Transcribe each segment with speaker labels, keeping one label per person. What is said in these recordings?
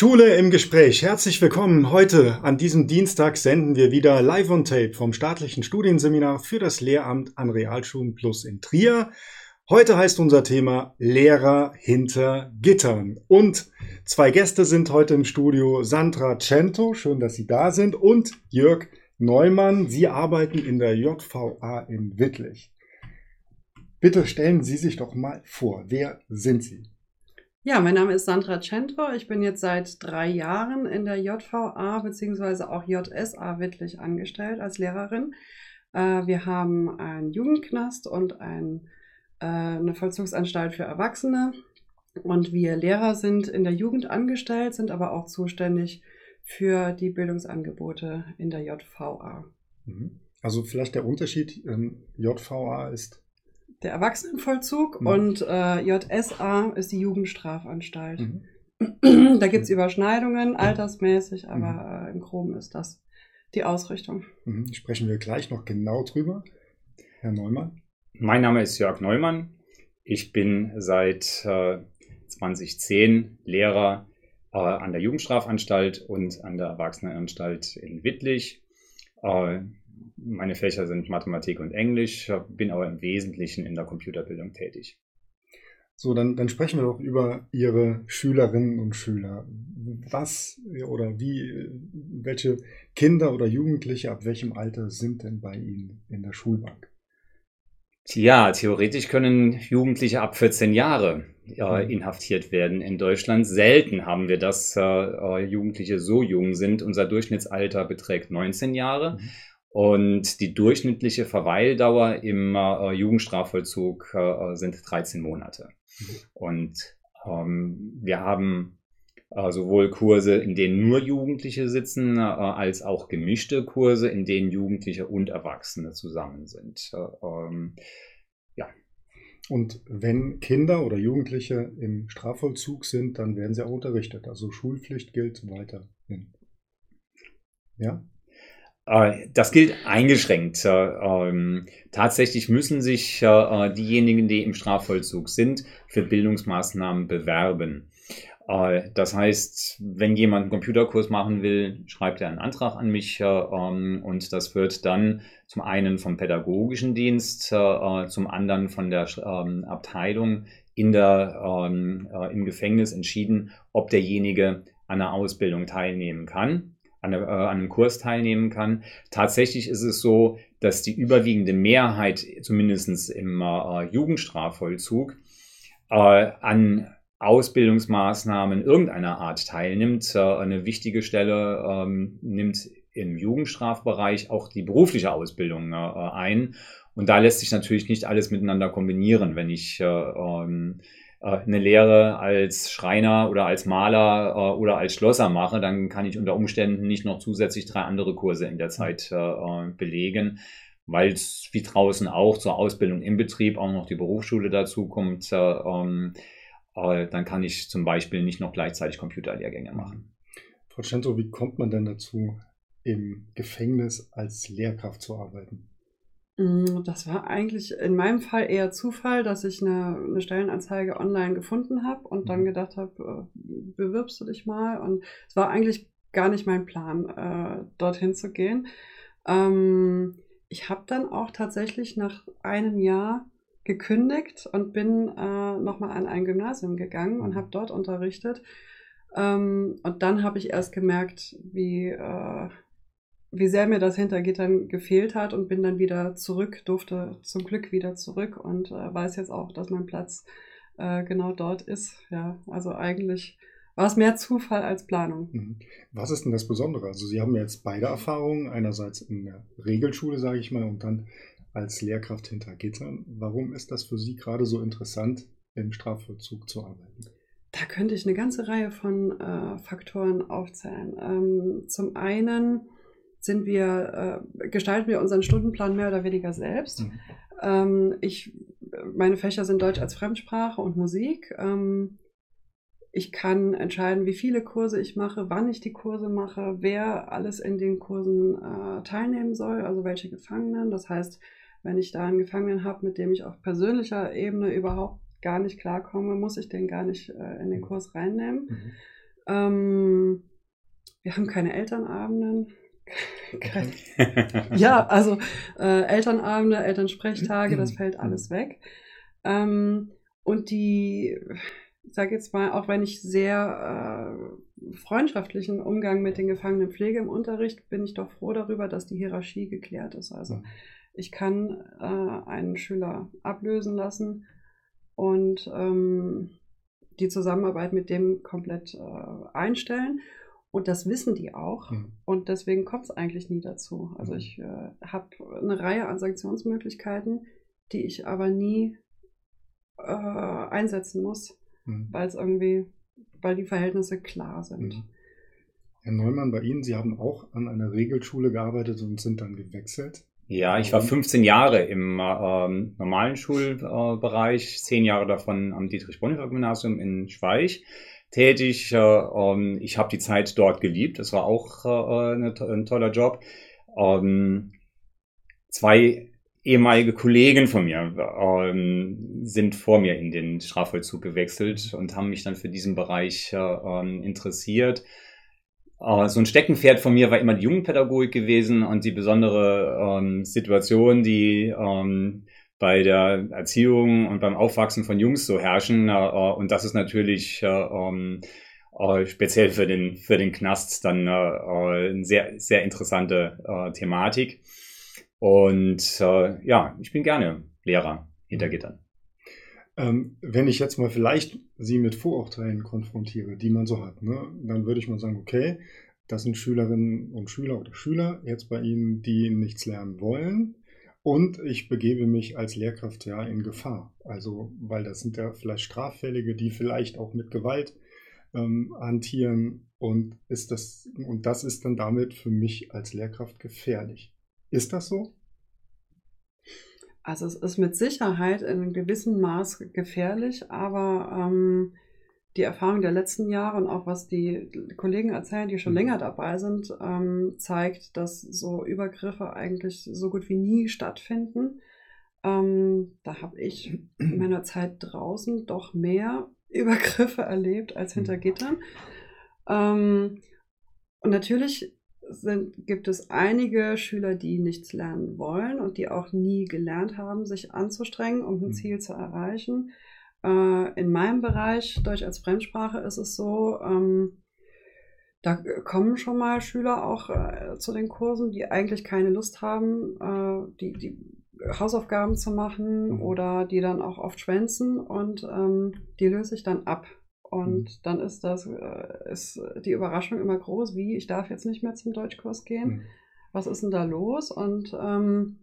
Speaker 1: Schule im Gespräch. Herzlich willkommen. Heute an diesem Dienstag senden wir wieder live on tape vom staatlichen Studienseminar für das Lehramt an Realschulen Plus in Trier. Heute heißt unser Thema Lehrer hinter Gittern. Und zwei Gäste sind heute im Studio. Sandra Cento, schön, dass Sie da sind, und Jörg Neumann. Sie arbeiten in der JVA in Wittlich. Bitte stellen Sie sich doch mal vor. Wer sind Sie?
Speaker 2: Ja, mein Name ist Sandra Cento. Ich bin jetzt seit drei Jahren in der JVA bzw. auch JSA Wittlich angestellt als Lehrerin. Äh, wir haben einen Jugendknast und äh, eine Vollzugsanstalt für Erwachsene. Und wir Lehrer sind in der Jugend angestellt, sind aber auch zuständig für die Bildungsangebote in der JVA.
Speaker 1: Mhm. Also vielleicht der Unterschied, ähm, JVA ist
Speaker 2: der Erwachsenenvollzug mhm. und äh, JSA ist die Jugendstrafanstalt. Mhm. da gibt es Überschneidungen, altersmäßig, aber mhm. äh, im Groben ist das die Ausrichtung.
Speaker 1: Mhm. Sprechen wir gleich noch genau drüber. Herr Neumann.
Speaker 3: Mein Name ist Jörg Neumann. Ich bin seit äh, 2010 Lehrer äh, an der Jugendstrafanstalt und an der Erwachsenenanstalt in Wittlich. Äh, meine Fächer sind Mathematik und Englisch, bin aber im Wesentlichen in der Computerbildung tätig.
Speaker 1: So, dann, dann sprechen wir doch über Ihre Schülerinnen und Schüler. Was oder wie, welche Kinder oder Jugendliche ab welchem Alter sind denn bei Ihnen in der Schulbank?
Speaker 3: Ja, theoretisch können Jugendliche ab 14 Jahre äh, mhm. inhaftiert werden in Deutschland. Selten haben wir, dass äh, äh, Jugendliche so jung sind. Unser Durchschnittsalter beträgt 19 Jahre. Mhm. Und die durchschnittliche Verweildauer im äh, Jugendstrafvollzug äh, sind 13 Monate. Mhm. Und ähm, wir haben äh, sowohl Kurse, in denen nur Jugendliche sitzen, äh, als auch gemischte Kurse, in denen Jugendliche und Erwachsene zusammen sind. Äh, ähm,
Speaker 1: ja. Und wenn Kinder oder Jugendliche im Strafvollzug sind, dann werden sie auch unterrichtet. Also Schulpflicht gilt weiterhin.
Speaker 3: Ja? Äh, das gilt eingeschränkt. Ähm, tatsächlich müssen sich äh, diejenigen, die im Strafvollzug sind, für Bildungsmaßnahmen bewerben. Äh, das heißt, wenn jemand einen Computerkurs machen will, schreibt er einen Antrag an mich ähm, und das wird dann zum einen vom pädagogischen Dienst, zum anderen von der ähm, Abteilung in der, im Gefängnis entschieden, ob derjenige an einer Ausbildung teilnehmen kann an, äh, an einem Kurs teilnehmen kann. Tatsächlich ist es so, dass die überwiegende Mehrheit, zumindest im äh, Jugendstrafvollzug, äh, an Ausbildungsmaßnahmen irgendeiner Art teilnimmt. Äh, eine wichtige Stelle ähm, nimmt im Jugendstrafbereich auch die berufliche Ausbildung äh, ein. Und da lässt sich natürlich nicht alles miteinander kombinieren. Wenn ich äh, ähm, äh, eine Lehre als Schreiner oder als Maler äh, oder als Schlosser mache, dann kann ich unter Umständen nicht noch zusätzlich drei andere Kurse in der Zeit äh, belegen, weil es wie draußen auch zur Ausbildung im Betrieb auch noch die Berufsschule dazu kommt. Ähm, dann kann ich zum Beispiel nicht noch gleichzeitig Computerlehrgänge machen.
Speaker 1: Frau Cento, wie kommt man denn dazu, im Gefängnis als Lehrkraft zu arbeiten?
Speaker 2: Mm, das war eigentlich in meinem Fall eher Zufall, dass ich eine, eine Stellenanzeige online gefunden habe und dann mhm. gedacht habe, äh, bewirbst du dich mal. Und es war eigentlich gar nicht mein Plan, äh, dorthin zu gehen. Ähm, ich habe dann auch tatsächlich nach einem Jahr gekündigt und bin äh, nochmal an ein Gymnasium gegangen und mhm. habe dort unterrichtet. Ähm, und dann habe ich erst gemerkt, wie, äh, wie sehr mir das hinter Gittern gefehlt hat und bin dann wieder zurück, durfte zum Glück wieder zurück und äh, weiß jetzt auch, dass mein Platz äh, genau dort ist. Ja, also eigentlich war es mehr Zufall als Planung. Mhm.
Speaker 1: Was ist denn das Besondere? Also Sie haben jetzt beide Erfahrungen, einerseits in der Regelschule, sage ich mal, und dann als Lehrkraft hinter Gittern. Warum ist das für Sie gerade so interessant, im Strafvollzug zu arbeiten?
Speaker 2: Da könnte ich eine ganze Reihe von äh, Faktoren aufzählen. Ähm, zum einen sind wir, äh, gestalten wir unseren Stundenplan mehr oder weniger selbst. Mhm. Ähm, ich, meine Fächer sind Deutsch als Fremdsprache und Musik. Ähm, ich kann entscheiden, wie viele Kurse ich mache, wann ich die Kurse mache, wer alles in den Kursen äh, teilnehmen soll, also welche Gefangenen. Das heißt, wenn ich da einen Gefangenen habe, mit dem ich auf persönlicher Ebene überhaupt gar nicht klarkomme, muss ich den gar nicht äh, in den Kurs reinnehmen. Mhm. Ähm, wir haben keine Elternabenden. ja, also äh, Elternabende, Elternsprechtage, das fällt alles weg. Ähm, und die, ich sage jetzt mal, auch wenn ich sehr äh, freundschaftlichen Umgang mit den Gefangenen pflege im Unterricht, bin ich doch froh darüber, dass die Hierarchie geklärt ist. Also ich kann äh, einen Schüler ablösen lassen und ähm, die Zusammenarbeit mit dem komplett äh, einstellen. Und das wissen die auch. Mhm. Und deswegen kommt es eigentlich nie dazu. Also mhm. ich äh, habe eine Reihe an Sanktionsmöglichkeiten, die ich aber nie äh, einsetzen muss, mhm. weil es irgendwie, weil die Verhältnisse klar sind. Mhm.
Speaker 1: Herr Neumann, bei Ihnen, Sie haben auch an einer Regelschule gearbeitet und sind dann gewechselt.
Speaker 3: Ja, ich war 15 Jahre im ähm, normalen Schulbereich, zehn Jahre davon am Dietrich-Bonhoeffer-Gymnasium in Schweich tätig. Äh, ähm, ich habe die Zeit dort geliebt. Es war auch äh, eine, ein toller Job. Ähm, zwei ehemalige Kollegen von mir ähm, sind vor mir in den Strafvollzug gewechselt und haben mich dann für diesen Bereich äh, interessiert. So ein Steckenpferd von mir war immer die Jugendpädagogik gewesen und die besondere Situation, die bei der Erziehung und beim Aufwachsen von Jungs so herrschen. Äh, äh und das ist natürlich äh, ähm, äh, speziell für den, für den Knast dann eine sehr, sehr interessante Thematik. Und ja, ich bin gerne Lehrer hinter Gittern.
Speaker 1: Ähm, wenn ich jetzt mal vielleicht Sie mit Vorurteilen konfrontiere, die man so hat, ne, dann würde ich mal sagen, okay, das sind Schülerinnen und Schüler oder Schüler jetzt bei Ihnen, die nichts lernen wollen. Und ich begebe mich als Lehrkraft ja in Gefahr. Also, weil das sind ja vielleicht Straffällige, die vielleicht auch mit Gewalt ähm, hantieren. Und, ist das, und das ist dann damit für mich als Lehrkraft gefährlich. Ist das so?
Speaker 2: Also es ist mit Sicherheit in einem gewissen Maß gefährlich, aber ähm, die Erfahrung der letzten Jahre und auch was die Kollegen erzählen, die schon mhm. länger dabei sind, ähm, zeigt, dass so Übergriffe eigentlich so gut wie nie stattfinden. Ähm, da habe ich in meiner Zeit draußen doch mehr Übergriffe erlebt als hinter mhm. Gittern. Ähm, und natürlich sind, gibt es einige Schüler, die nichts lernen wollen und die auch nie gelernt haben, sich anzustrengen, um ein mhm. Ziel zu erreichen. Äh, in meinem Bereich, Deutsch als Fremdsprache, ist es so, ähm, da kommen schon mal Schüler auch äh, zu den Kursen, die eigentlich keine Lust haben, äh, die, die Hausaufgaben zu machen mhm. oder die dann auch oft schwänzen und ähm, die löse ich dann ab. Und mhm. dann ist das, äh, ist die Überraschung immer groß, wie, ich darf jetzt nicht mehr zum Deutschkurs gehen. Mhm. Was ist denn da los? Und ähm,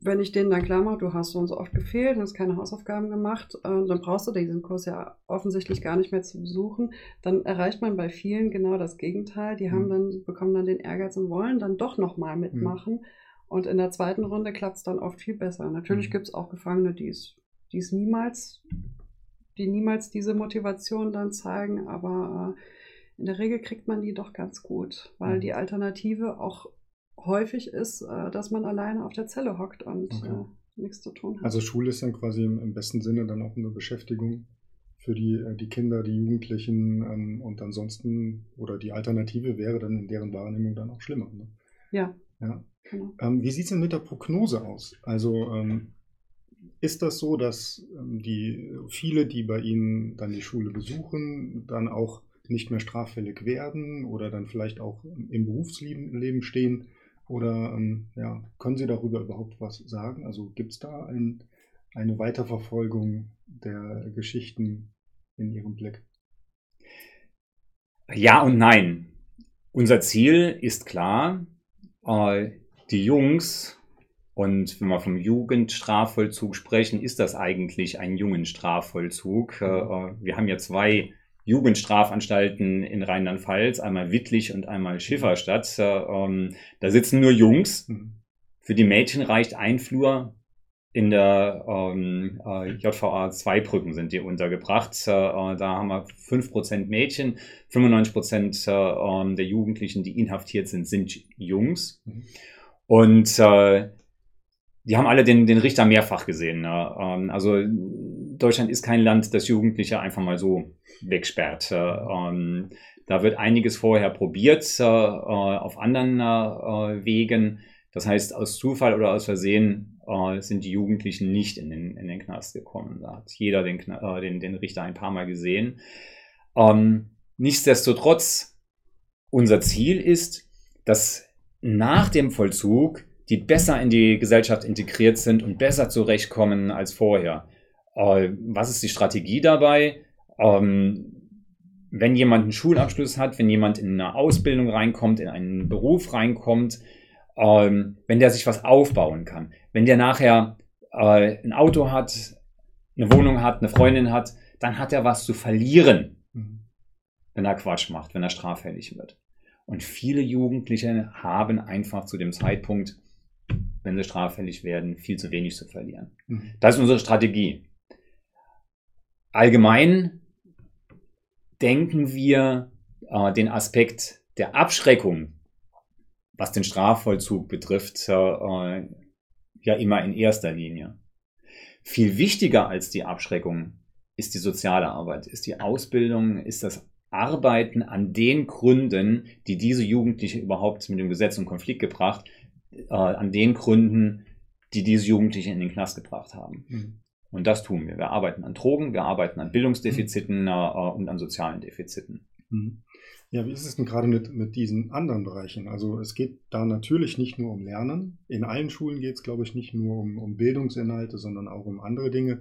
Speaker 2: wenn ich denen dann klar mache, du hast so und so oft gefehlt, du hast keine Hausaufgaben gemacht, äh, dann brauchst du diesen Kurs ja offensichtlich gar nicht mehr zu besuchen, dann erreicht man bei vielen genau das Gegenteil. Die haben mhm. dann, bekommen dann den Ehrgeiz und wollen dann doch nochmal mhm. mitmachen. Mhm. Und in der zweiten Runde klappt es dann oft viel besser. Natürlich mhm. gibt es auch Gefangene, die es niemals die niemals diese Motivation dann zeigen, aber äh, in der Regel kriegt man die doch ganz gut, weil mhm. die Alternative auch häufig ist, äh, dass man alleine auf der Zelle hockt und okay. äh, nichts zu tun hat.
Speaker 1: Also Schule ist dann quasi im, im, besten Sinne dann auch eine Beschäftigung für die, äh, die Kinder, die Jugendlichen ähm, und ansonsten, oder die Alternative wäre dann in deren Wahrnehmung dann auch schlimmer. Ne?
Speaker 2: Ja.
Speaker 1: ja. Genau. Ähm, wie sieht es denn mit der Prognose aus? Also ähm, ist das so, dass ähm, die viele, die bei Ihnen dann die Schule besuchen, dann auch nicht mehr straffällig werden oder dann vielleicht auch im Berufsleben stehen? Oder ähm, ja, können Sie darüber überhaupt was sagen? Also gibt es da ein, eine Weiterverfolgung der Geschichten in Ihrem Blick?
Speaker 3: Ja und nein. Unser Ziel ist klar, äh, die Jungs und wenn wir vom Jugendstrafvollzug sprechen, ist das eigentlich ein Jugendstrafvollzug. Äh, äh, wir haben ja zwei Jugendstrafanstalten in Rheinland-Pfalz, einmal Wittlich und einmal Schifferstadt. Äh, ähm, da sitzen nur Jungs. Mhm. Für die Mädchen reicht ein Flur. In der ähm, JVA Zweibrücken sind die untergebracht. da haben wir 5% Mädchen, 95% ähm, der Jugendlichen, die inhaftiert sind, sind Jungs. Mhm. Und die haben alle den, den Richter mehrfach gesehen. Ne? Ähm, also Deutschland ist kein Land, das Jugendliche einfach mal so wegsperrt. Ähm, da wird einiges vorher probiert äh, auf anderen äh, Wegen. Das heißt, aus Zufall oder aus Versehen äh, sind die Jugendlichen nicht in den, in den Knast gekommen. Da hat jeder den, äh, den, den Richter ein paar Mal gesehen. Ähm, nichtsdestotrotz, unser Ziel ist, dass nach dem Vollzug die besser in die Gesellschaft integriert sind und besser zurechtkommen als vorher. Äh, was ist die Strategie dabei? Ähm, wenn jemand einen Schulabschluss hat, wenn jemand in eine Ausbildung reinkommt, in einen Beruf reinkommt, ähm, wenn der sich was aufbauen kann, wenn der nachher äh, ein Auto hat, eine Wohnung hat, eine Freundin hat, dann hat er was zu verlieren, mhm. wenn er Quatsch macht, wenn er straffällig wird. Und viele Jugendliche haben einfach zu dem Zeitpunkt, wenn sie straffällig werden, viel zu wenig zu verlieren. Mhm. Das ist unsere Strategie. Allgemein denken wir äh, den Aspekt der Abschreckung, was den Strafvollzug betrifft, äh, ja immer in erster Linie. Viel wichtiger als die Abschreckung ist die soziale Arbeit, ist die Ausbildung, ist das Arbeiten an den Gründen, die diese Jugendliche überhaupt mit dem Gesetz in Konflikt gebracht, äh, an den Gründen, die diese Jugendliche in den Knast gebracht haben. Mhm. Und das tun wir. Wir arbeiten an Drogen, wir arbeiten an Bildungsdefiziten mhm. äh, und an sozialen Defiziten.
Speaker 1: Mhm. Ja, wie ist es denn gerade mit, mit diesen anderen Bereichen? Also es geht da natürlich nicht nur um Lernen. In allen Schulen geht es, glaube ich, nicht nur um, um Bildungsinhalte, sondern auch um andere Dinge.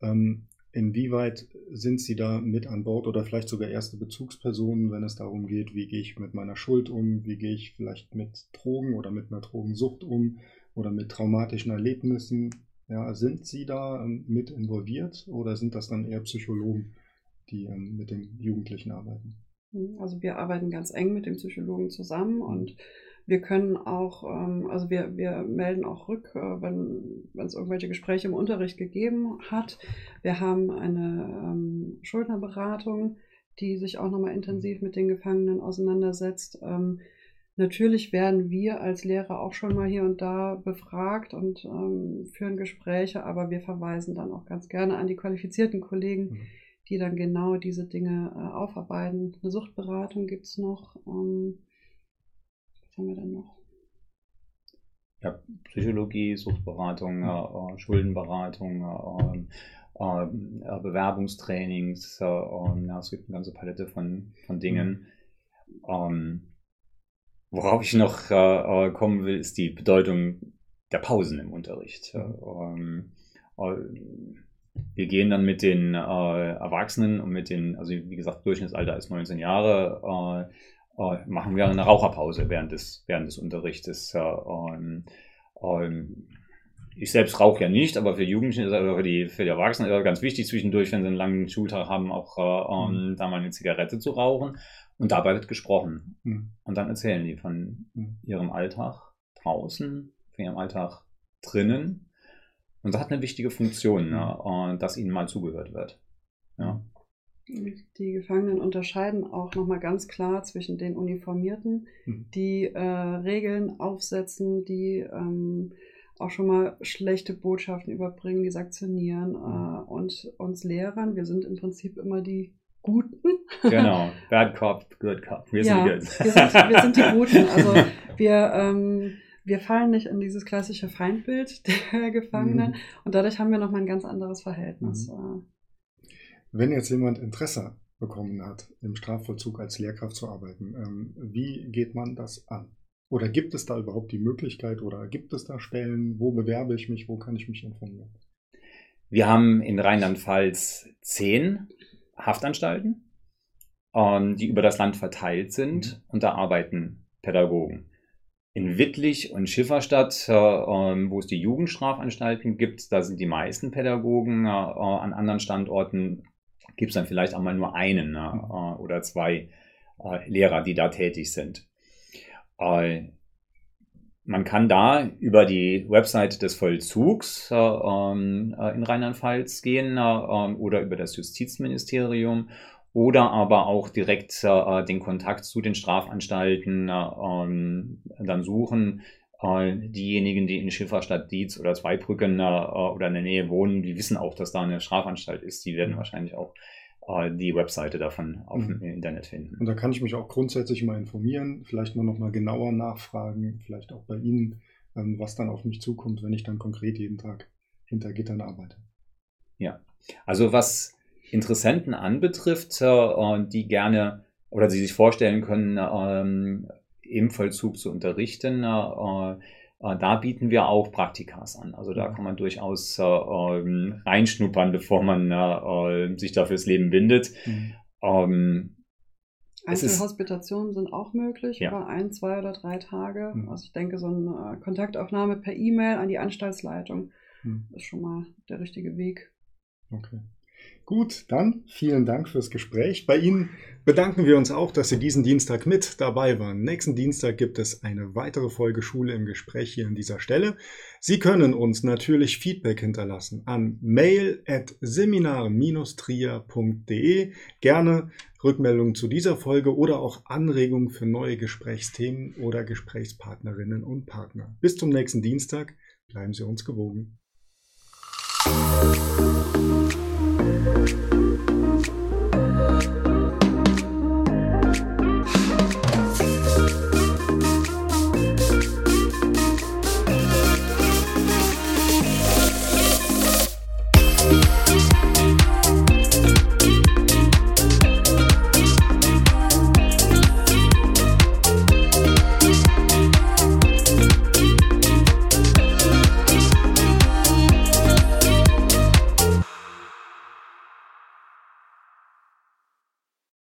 Speaker 1: Ähm, inwieweit sind Sie da mit an Bord oder vielleicht sogar erste Bezugspersonen, wenn es darum geht, wie gehe ich mit meiner Schuld um, wie gehe ich vielleicht mit Drogen oder mit einer Drogensucht um oder mit traumatischen Erlebnissen? Ja, sind Sie da ähm, mit involviert oder sind das dann eher Psychologen, die ähm, mit den Jugendlichen arbeiten?
Speaker 2: Hm, also wir arbeiten ganz eng mit dem Psychologen zusammen und wir können auch, ähm, also wir, wir melden auch rück, wenn, wenn es irgendwelche Gespräche im Unterricht gegeben hat. Wir haben eine Schuldnerberatung, die sich auch nochmal intensiv mit den Gefangenen auseinandersetzt. Natürlich werden wir als Lehrer auch schon mal hier und da befragt und ähm, führen Gespräche, aber wir verweisen dann auch ganz gerne an die qualifizierten Kollegen, mhm. die dann genau diese Dinge äh, aufarbeiten. Eine Suchtberatung gibt es noch. Ähm, was haben wir denn noch?
Speaker 3: Ja, Psychologie, Suchtberatung, mhm. äh, Schuldenberatung, äh, äh, Bewerbungstrainings, äh, ja, es gibt eine ganze Palette von, von Dingen. Mhm. Ähm, Worauf ich noch äh, kommen will, ist die Bedeutung der Pausen im Unterricht. Ähm, äh, wir gehen dann mit den äh, Erwachsenen und mit den, also wie gesagt, Durchschnittsalter ist 19 Jahre, äh, äh, machen wir eine Raucherpause während des, während des Unterrichtes. Äh, ähm, ähm, ich selbst rauche ja nicht, aber für Jugendliche oder für die, für die Erwachsenen ist es ganz wichtig, zwischendurch, wenn sie einen langen Schultag haben, auch äh, mhm. da mal eine Zigarette zu rauchen. Und dabei wird gesprochen. Mhm. Und dann erzählen die von mhm. ihrem Alltag draußen, von ihrem Alltag drinnen. Und das hat eine wichtige Funktion, ne? dass ihnen mal zugehört wird. Ja.
Speaker 2: Die Gefangenen unterscheiden auch nochmal ganz klar zwischen den Uniformierten, mhm. die äh, Regeln aufsetzen, die ähm, auch schon mal schlechte Botschaften überbringen, die sanktionieren mhm. äh, und uns Lehrern. Wir sind im Prinzip immer die Guten.
Speaker 3: Genau, Bad Cop, Good Cop.
Speaker 2: Wir sind, ja, wir, sind, wir sind die Guten. Also wir, ähm, wir fallen nicht in dieses klassische Feindbild der Gefangenen mhm. und dadurch haben wir nochmal ein ganz anderes Verhältnis. Mhm.
Speaker 1: Wenn jetzt jemand Interesse bekommen hat, im Strafvollzug als Lehrkraft zu arbeiten, ähm, wie geht man das an? Oder gibt es da überhaupt die Möglichkeit oder gibt es da Stellen, wo bewerbe ich mich, wo kann ich mich informieren?
Speaker 3: Wir haben in Rheinland-Pfalz zehn Haftanstalten, ähm, die über das Land verteilt sind mhm. und da arbeiten Pädagogen. In Wittlich und Schifferstadt, äh, ähm, wo es die Jugendstrafanstalten gibt, da sind die meisten Pädagogen. Äh, an anderen Standorten gibt es dann vielleicht auch mal nur einen äh, mhm. oder zwei äh, Lehrer, die da tätig sind. Äh, man kann da über die Website des Vollzugs äh, ähm, äh, in Rheinland-Pfalz gehen äh, ähm, oder über das Justizministerium oder aber auch direkt äh, den Kontakt zu den Strafanstalten äh, ähm, dann suchen. äh, diejenigen, die in Schifferstadt Dietz oder Zweibrücken äh, oder in der Nähe wohnen, die wissen auch, dass da eine Strafanstalt ist. Die werden wahrscheinlich auch äh, die Webseite davon auf mhm. dem Internet finden.
Speaker 1: Und da kann ich mich auch grundsätzlich mal informieren, vielleicht mal nochmal genauer nachfragen, vielleicht auch bei Ihnen, ähm, was dann auf mich zukommt, wenn ich dann konkret jeden Tag hinter Gittern arbeite.
Speaker 3: Ja, also was Interessenten anbetrifft, äh, die gerne oder die sich vorstellen können, ähm, im Vollzug zu unterrichten, äh, äh, da bieten wir auch Praktikas an. Also da mhm. kann man durchaus ähm, reinschnuppern, bevor man sich da fürs Leben bindet. Mhm. Ähm,
Speaker 2: Einzelhospitationen sind auch möglich ja. über ein, zwei oder drei Tage. Mhm. Also ich denke, so eine Kontaktaufnahme per E-Mail an die Anstaltsleitung mhm. ist schon mal der richtige Weg.
Speaker 1: Okay. Gut, dann vielen Dank fürs Gespräch. Bei Ihnen bedanken wir uns auch, dass Sie diesen Dienstag mit dabei waren. Nächsten Dienstag gibt es eine weitere Folge Schule im Gespräch hier an dieser Stelle. Sie können uns natürlich Feedback hinterlassen an mail at seminar-trier.de. Gerne Rückmeldungen zu dieser Folge oder auch Anregungen für neue Gesprächsthemen oder Gesprächspartnerinnen und Partner. Bis zum nächsten Dienstag. Bleiben Sie uns gewogen.